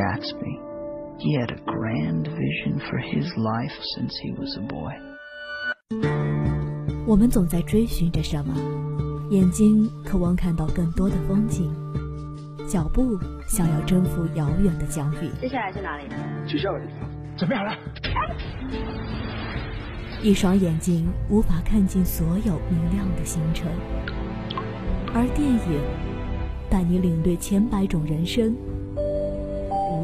Gatsby. He had a grand vision for his life since he was a boy. 我们总在追寻着什么，眼睛渴望看到更多的风景，脚步想要征服遥远的疆域。接下来是哪里？学校的地方。准备好了。一双眼睛无法看尽所有明亮的星辰，而电影带你领略千百种人生。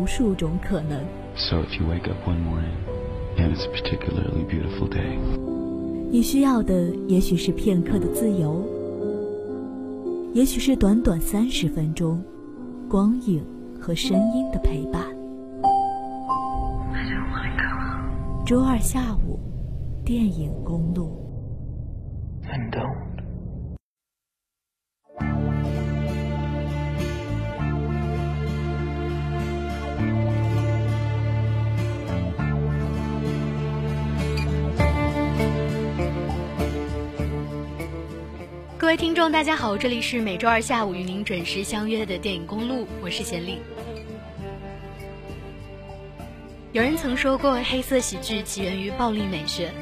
无数种可能。So if you wake up one morning and it's a particularly beautiful day，你需要的也许是片刻的自由，也许是短短三十分钟光影和声音的陪伴。周二下午，电影公路。各位听众，大家好，这里是每周二下午与您准时相约的电影公路，我是贤丽。有人曾说过，黑色喜剧起源于暴力美学，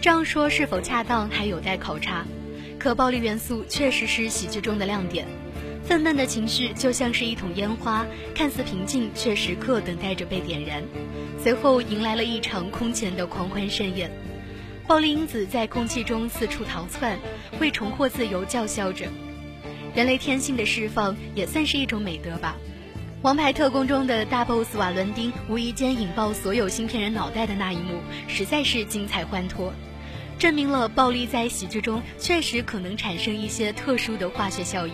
这样说是否恰当还有待考察。可暴力元素确实是喜剧中的亮点，愤懑的情绪就像是一桶烟花，看似平静，却时刻等待着被点燃，随后迎来了一场空前的狂欢盛宴。暴力因子在空气中四处逃窜，为重获自由叫嚣着。人类天性的释放也算是一种美德吧。《王牌特工》中的大 boss 瓦伦丁无意间引爆所有芯片人脑袋的那一幕，实在是精彩欢脱，证明了暴力在喜剧中确实可能产生一些特殊的化学效应。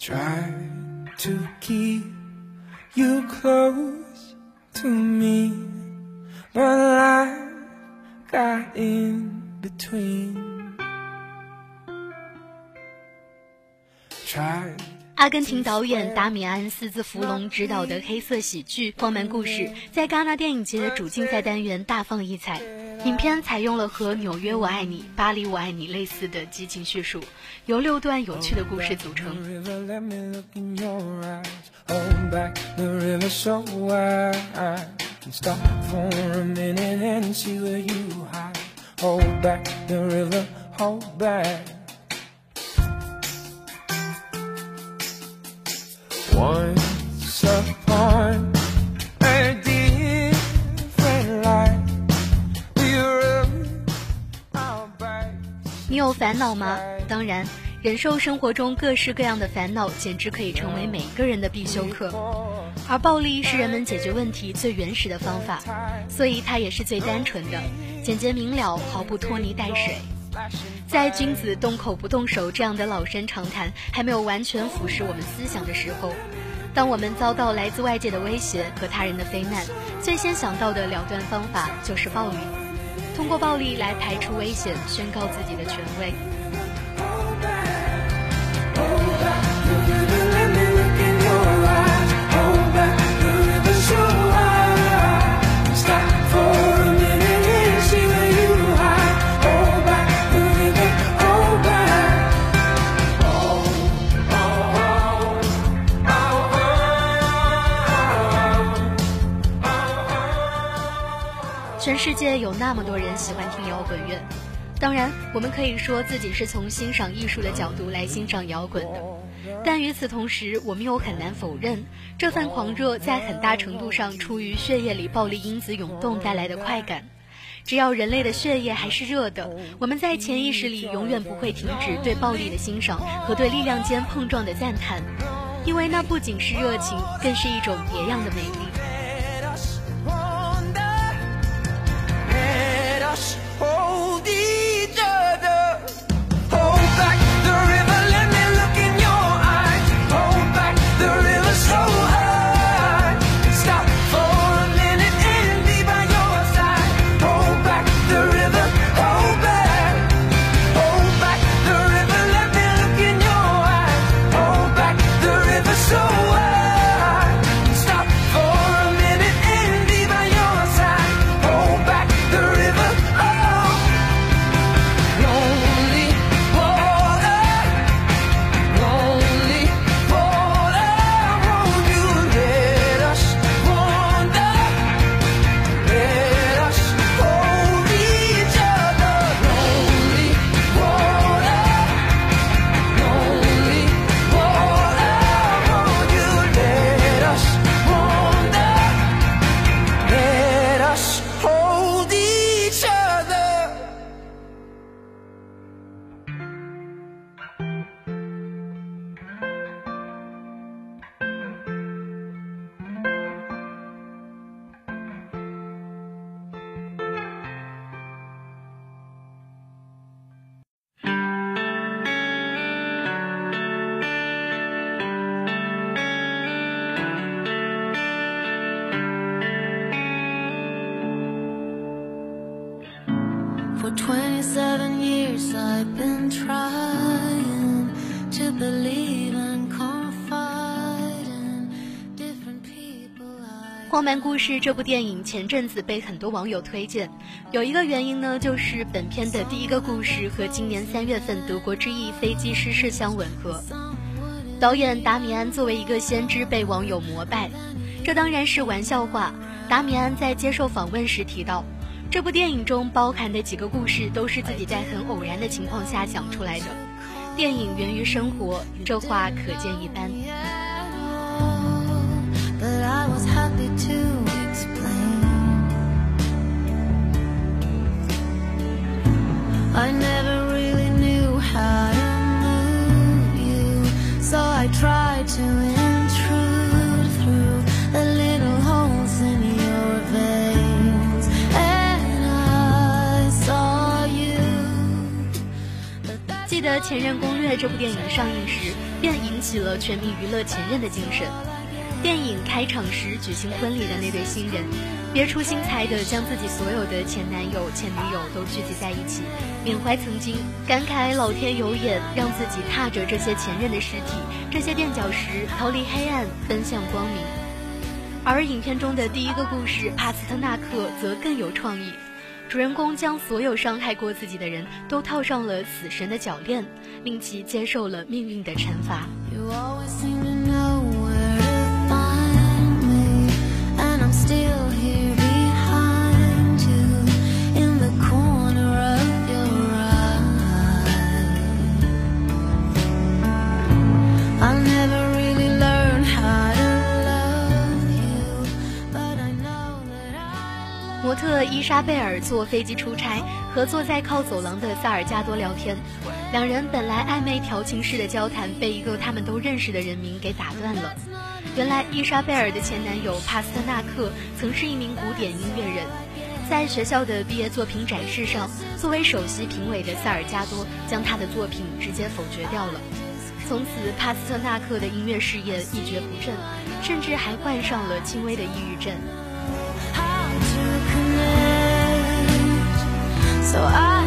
Try to keep you close to me, but I got in between. Try 阿根廷导演达米安·斯兹弗隆执导的黑色喜剧《荒蛮故事》在戛纳电影节的主竞赛单元大放异彩。影片采用了和《纽约我爱你》《巴黎我爱你》类似的激情叙述，由六段有趣的故事组成。烦恼吗？当然，忍受生活中各式各样的烦恼，简直可以成为每个人的必修课。而暴力是人们解决问题最原始的方法，所以它也是最单纯的、简洁明了，毫不拖泥带水。在“君子动口不动手”这样的老生常谈还没有完全腐蚀我们思想的时候，当我们遭到来自外界的威胁和他人的非难，最先想到的了断方法就是暴力。通过暴力来排除危险，宣告自己的权威。有那么多人喜欢听摇滚乐，当然，我们可以说自己是从欣赏艺术的角度来欣赏摇滚的，但与此同时，我们又很难否认，这份狂热在很大程度上出于血液里暴力因子涌动带来的快感。只要人类的血液还是热的，我们在潜意识里永远不会停止对暴力的欣赏和对力量间碰撞的赞叹，因为那不仅是热情，更是一种别样的美丽。《día. 浪漫故事》这部电影前阵子被很多网友推荐，有一个原因呢，就是本片的第一个故事和今年三月份德国之翼飞机失事相吻合。导演达米安作为一个先知被网友膜拜，这当然是玩笑话。达米安在接受访问时提到，这部电影中包含的几个故事都是自己在很偶然的情况下想出来的。电影源于生活，这话可见一斑。I never really knew how to move you, so I tried to intrude through the little holes in your veins, and I saw you. 记得《前任攻略》这部电影上映时，便引起了全民娱乐前任的精神。电影开场时举行婚礼的那对新人，别出心裁地将自己所有的前男友、前女友都聚集在一起，缅怀曾经，感慨老天有眼，让自己踏着这些前任的尸体、这些垫脚石，逃离黑暗，奔向光明。而影片中的第一个故事《帕斯特纳克》则更有创意，主人公将所有伤害过自己的人都套上了死神的脚链，令其接受了命运的惩罚。模特伊莎贝尔坐飞机出差，和坐在靠走廊的萨尔加多聊天。两人本来暧昧调情式的交谈，被一个他们都认识的人名给打断了。原来伊莎贝尔的前男友帕斯特纳克曾是一名古典音乐人，在学校的毕业作品展示上，作为首席评委的萨尔加多将他的作品直接否决掉了。从此，帕斯特纳克的音乐事业一蹶不振，甚至还患上了轻微的抑郁症。So I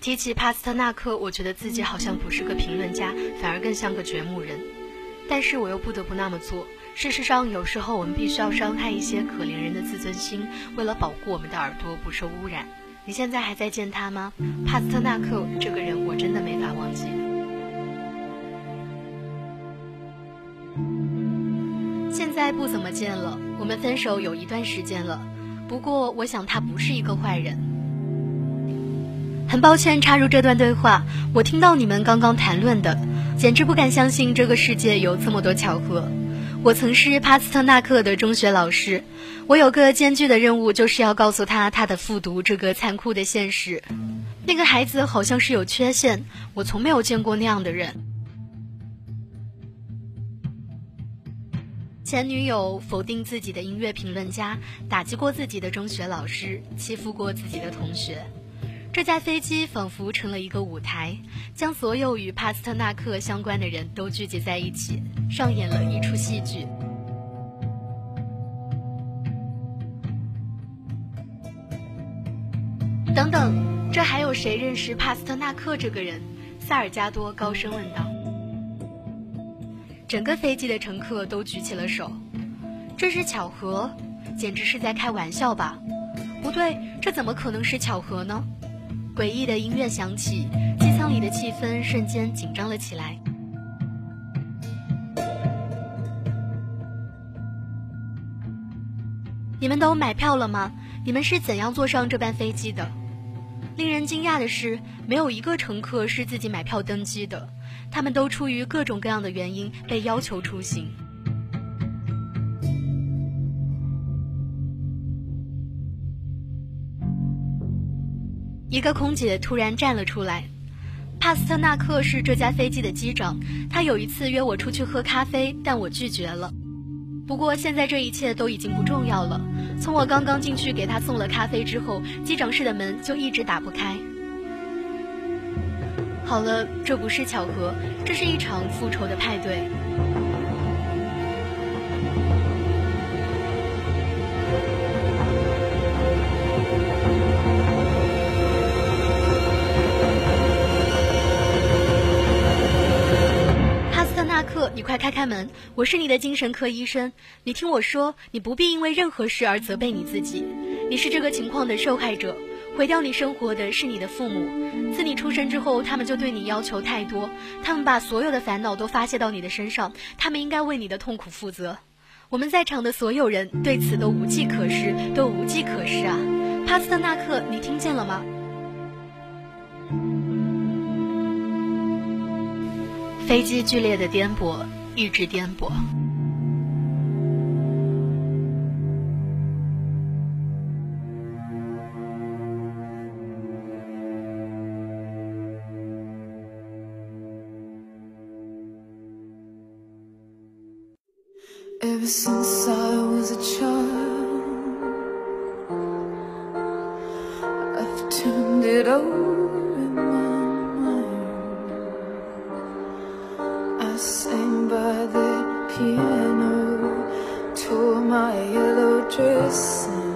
提起帕斯特纳克，我觉得自己好像不是个评论家，反而更像个掘墓人。但是我又不得不那么做。事实上，有时候我们必须要伤害一些可怜人的自尊心，为了保护我们的耳朵不受污染。你现在还在见他吗？帕斯特纳克这个人，我真的没法忘记。现在不怎么见了，我们分手有一段时间了。不过，我想他不是一个坏人。很抱歉插入这段对话，我听到你们刚刚谈论的，简直不敢相信这个世界有这么多巧合。我曾是帕斯特纳克的中学老师，我有个艰巨的任务，就是要告诉他他的复读这个残酷的现实。那个孩子好像是有缺陷，我从没有见过那样的人。前女友否定自己的音乐评论家，打击过自己的中学老师，欺负过自己的同学。这架飞机仿佛成了一个舞台，将所有与帕斯特纳克相关的人都聚集在一起，上演了一出戏剧。等等，这还有谁认识帕斯特纳克这个人？萨尔加多高声问道。整个飞机的乘客都举起了手。这是巧合？简直是在开玩笑吧？不对，这怎么可能是巧合呢？诡异的音乐响起，机舱里的气氛瞬间紧张了起来。你们都买票了吗？你们是怎样坐上这班飞机的？令人惊讶的是，没有一个乘客是自己买票登机的，他们都出于各种各样的原因被要求出行。一个空姐突然站了出来。帕斯特纳克是这架飞机的机长，他有一次约我出去喝咖啡，但我拒绝了。不过现在这一切都已经不重要了。从我刚刚进去给他送了咖啡之后，机长室的门就一直打不开。好了，这不是巧合，这是一场复仇的派对。你快开开门！我是你的精神科医生。你听我说，你不必因为任何事而责备你自己。你是这个情况的受害者，毁掉你生活的是你的父母。自你出生之后，他们就对你要求太多，他们把所有的烦恼都发泄到你的身上，他们应该为你的痛苦负责。我们在场的所有人对此都无计可施，都无计可施啊！帕斯特纳克，你听见了吗？飞机剧烈的颠簸一直颠簸 ever since i was a child i've turned it piano to my yellow dress.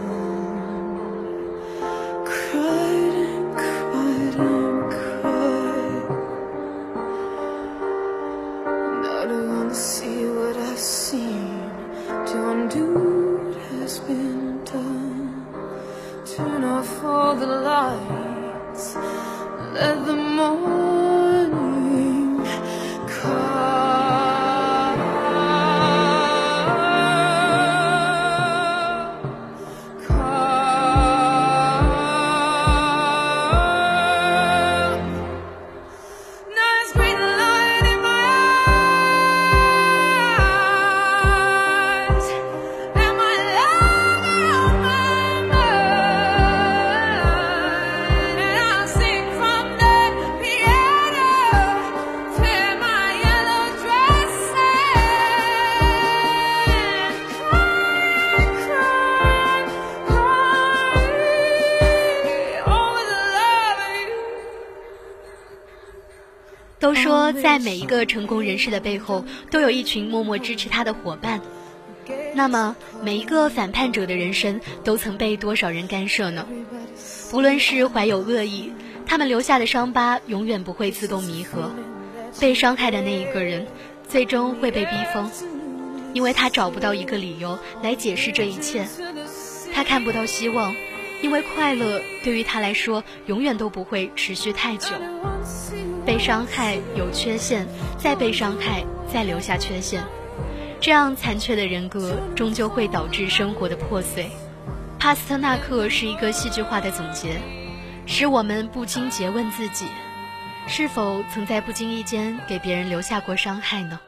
都说，在每一个成功人士的背后，都有一群默默支持他的伙伴。那么，每一个反叛者的人生，都曾被多少人干涉呢？不论是怀有恶意，他们留下的伤疤永远不会自动弥合。被伤害的那一个人，最终会被逼疯，因为他找不到一个理由来解释这一切。他看不到希望，因为快乐对于他来说，永远都不会持续太久。被伤害有缺陷，再被伤害，再留下缺陷，这样残缺的人格终究会导致生活的破碎。帕斯特纳克是一个戏剧化的总结，使我们不禁诘问自己：是否曾在不经意间给别人留下过伤害呢？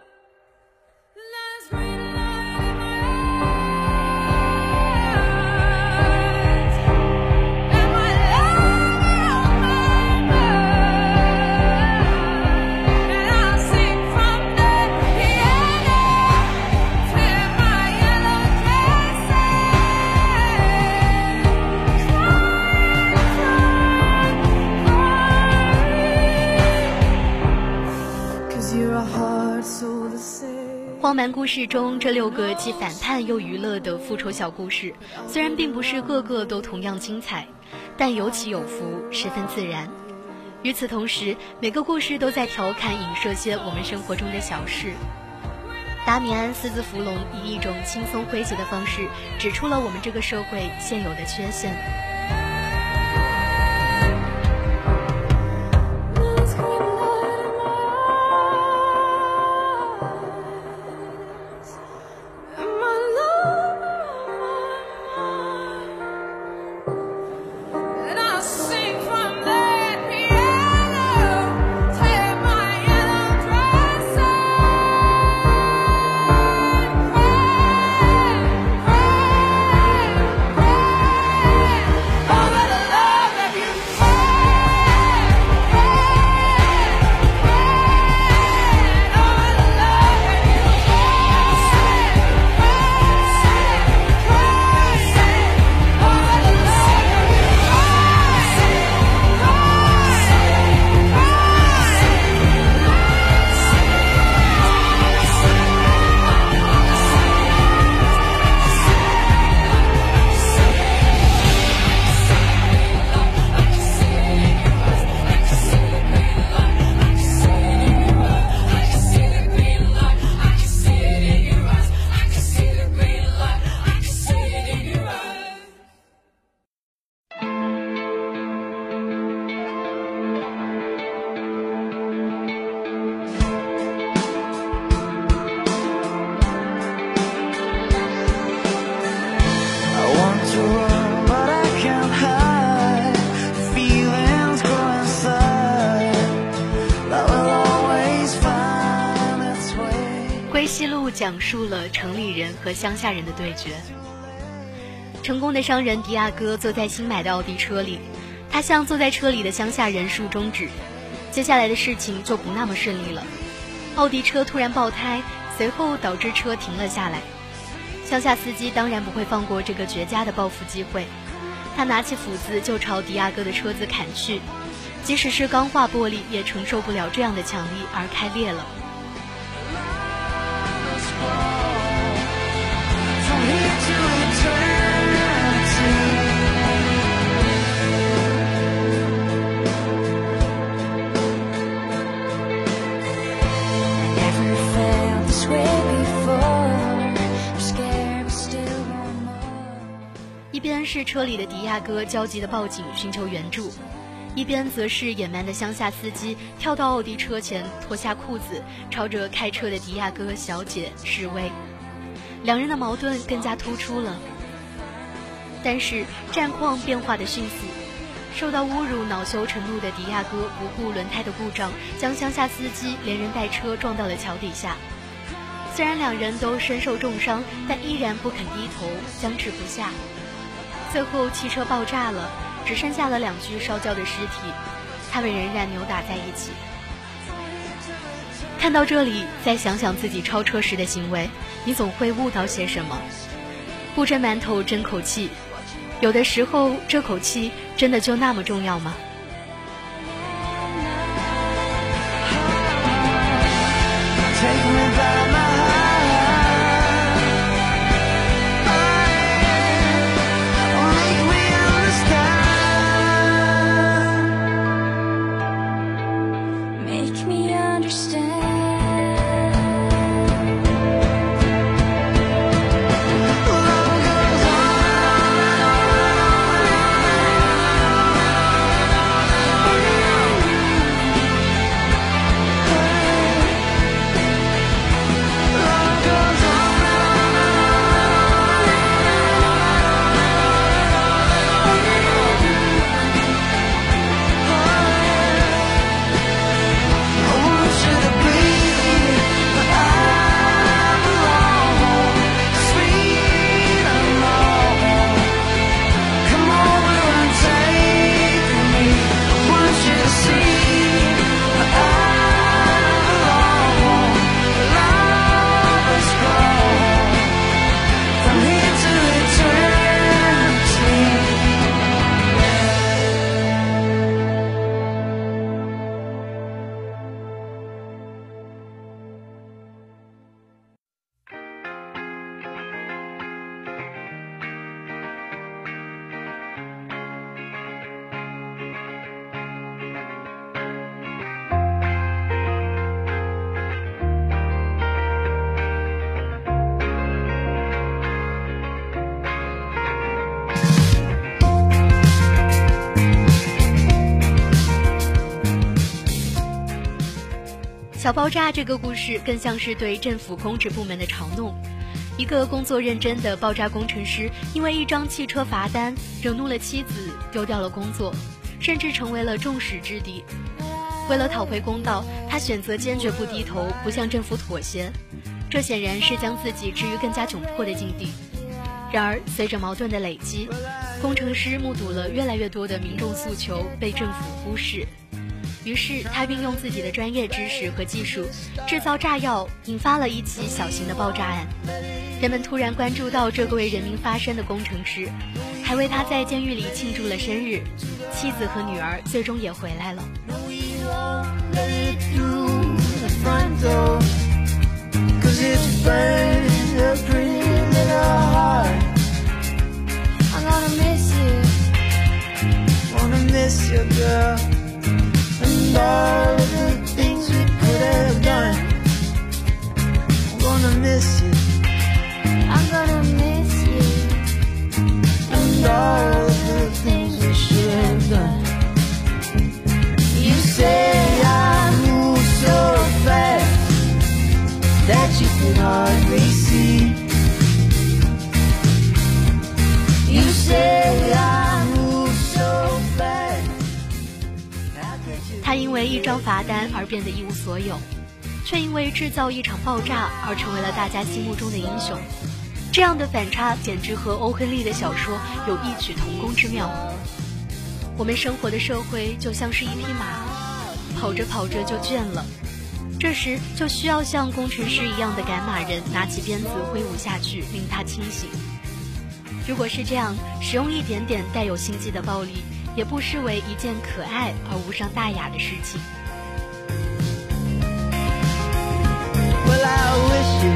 荒蛮故事中这六个既反叛又娱乐的复仇小故事，虽然并不是个个都同样精彩，但有起有伏，十分自然。与此同时，每个故事都在调侃、影射些我们生活中的小事。达米安·斯兹弗龙以一种轻松诙谐的方式，指出了我们这个社会现有的缺陷。述了城里人和乡下人的对决。成功的商人迪亚哥坐在新买的奥迪车里，他向坐在车里的乡下人竖中指。接下来的事情就不那么顺利了。奥迪车突然爆胎，随后导致车停了下来。乡下司机当然不会放过这个绝佳的报复机会，他拿起斧子就朝迪亚哥的车子砍去，即使是钢化玻璃也承受不了这样的强力，而开裂了。一边是车里的迪亚哥焦急地报警寻求援助，一边则是野蛮的乡下司机跳到奥迪车前脱下裤子，朝着开车的迪亚哥小姐示威。两人的矛盾更加突出了。但是战况变化的迅速，受到侮辱、恼羞成怒的迪亚哥不顾轮胎的故障，将乡下司机连人带车撞到了桥底下。虽然两人都身受重伤，但依然不肯低头，僵持不下。最后，汽车爆炸了，只剩下了两具烧焦的尸体，他们仍然扭打在一起。看到这里，再想想自己超车时的行为，你总会悟到些什么。不蒸馒头争口气，有的时候这口气真的就那么重要吗？小爆炸这个故事更像是对政府公职部门的嘲弄。一个工作认真的爆炸工程师，因为一张汽车罚单，惹怒了妻子，丢掉了工作，甚至成为了众矢之的。为了讨回公道，他选择坚决不低头，不向政府妥协。这显然是将自己置于更加窘迫的境地。然而，随着矛盾的累积，工程师目睹了越来越多的民众诉求被政府忽视。于是，他运用自己的专业知识和技术，制造炸药，引发了一起小型的爆炸案。人们突然关注到这个为人民发声的工程师，还为他在监狱里庆祝了生日。妻子和女儿最终也回来了。And all of the things we could have done. I'm gonna miss you. I'm gonna miss you. And all of the things we should have done. You say I move so fast that you can hardly see. 为一张罚单而变得一无所有，却因为制造一场爆炸而成为了大家心目中的英雄。这样的反差简直和欧亨利的小说有异曲同工之妙。我们生活的社会就像是一匹马，跑着跑着就倦了，这时就需要像工程师一样的赶马人拿起鞭子挥舞下去，令他清醒。如果是这样，使用一点点带有心机的暴力，也不失为一件可爱而无伤大雅的事情。Well, I wish you,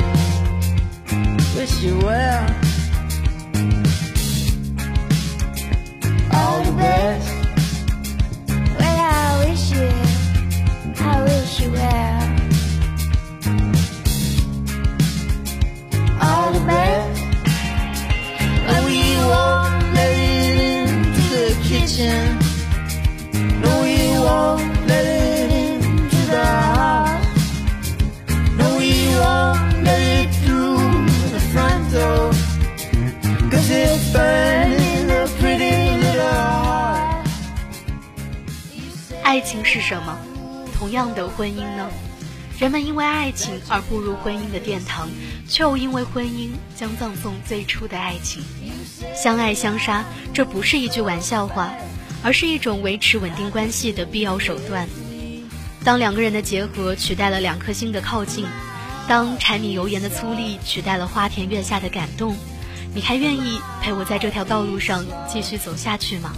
wish you well. All the best. Well, I wish you, I wish you well. 爱情是什么？同样的，婚姻呢？人们因为爱情而步入婚姻的殿堂，却又因为婚姻将葬送最初的爱情。相爱相杀，这不是一句玩笑话，而是一种维持稳定关系的必要手段。当两个人的结合取代了两颗心的靠近，当柴米油盐的粗粝取代了花田月下的感动，你还愿意陪我在这条道路上继续走下去吗？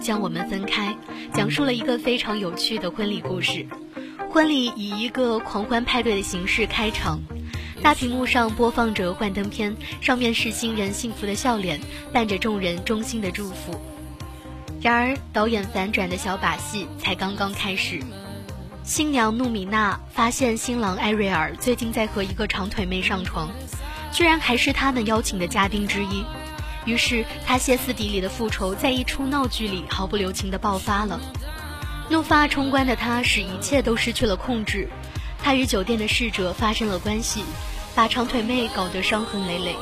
将我们分开》讲述了一个非常有趣的婚礼故事。婚礼以一个狂欢派对的形式开场，大屏幕上播放着幻灯片，上面是新人幸福的笑脸，伴着众人衷心的祝福。然而，导演反转的小把戏才刚刚开始。新娘努米娜发现新郎艾瑞尔最近在和一个长腿妹上床，居然还是他们邀请的嘉宾之一。于是，他歇斯底里的复仇在一出闹剧里毫不留情地爆发了。怒发冲冠的他使一切都失去了控制，他与酒店的侍者发生了关系，把长腿妹搞得伤痕累累。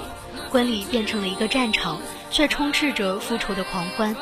婚礼变成了一个战场，却充斥着复仇的狂欢。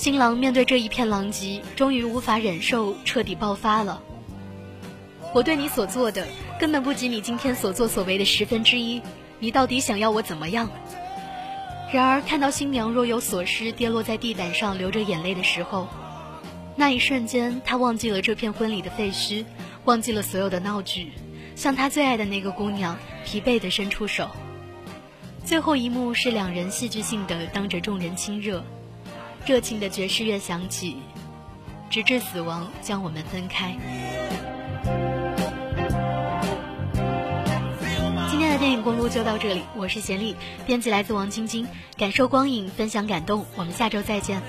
新郎面对这一片狼藉，终于无法忍受，彻底爆发了。我对你所做的，根本不及你今天所作所为的十分之一。你到底想要我怎么样？然而，看到新娘若有所失，跌落在地板上，流着眼泪的时候，那一瞬间，他忘记了这片婚礼的废墟，忘记了所有的闹剧，向他最爱的那个姑娘疲惫地伸出手。最后一幕是两人戏剧性的当着众人亲热。热情的爵士乐响起，直至死亡将我们分开。今天的电影公路就到这里，我是贤丽，编辑来自王晶晶，感受光影，分享感动，我们下周再见。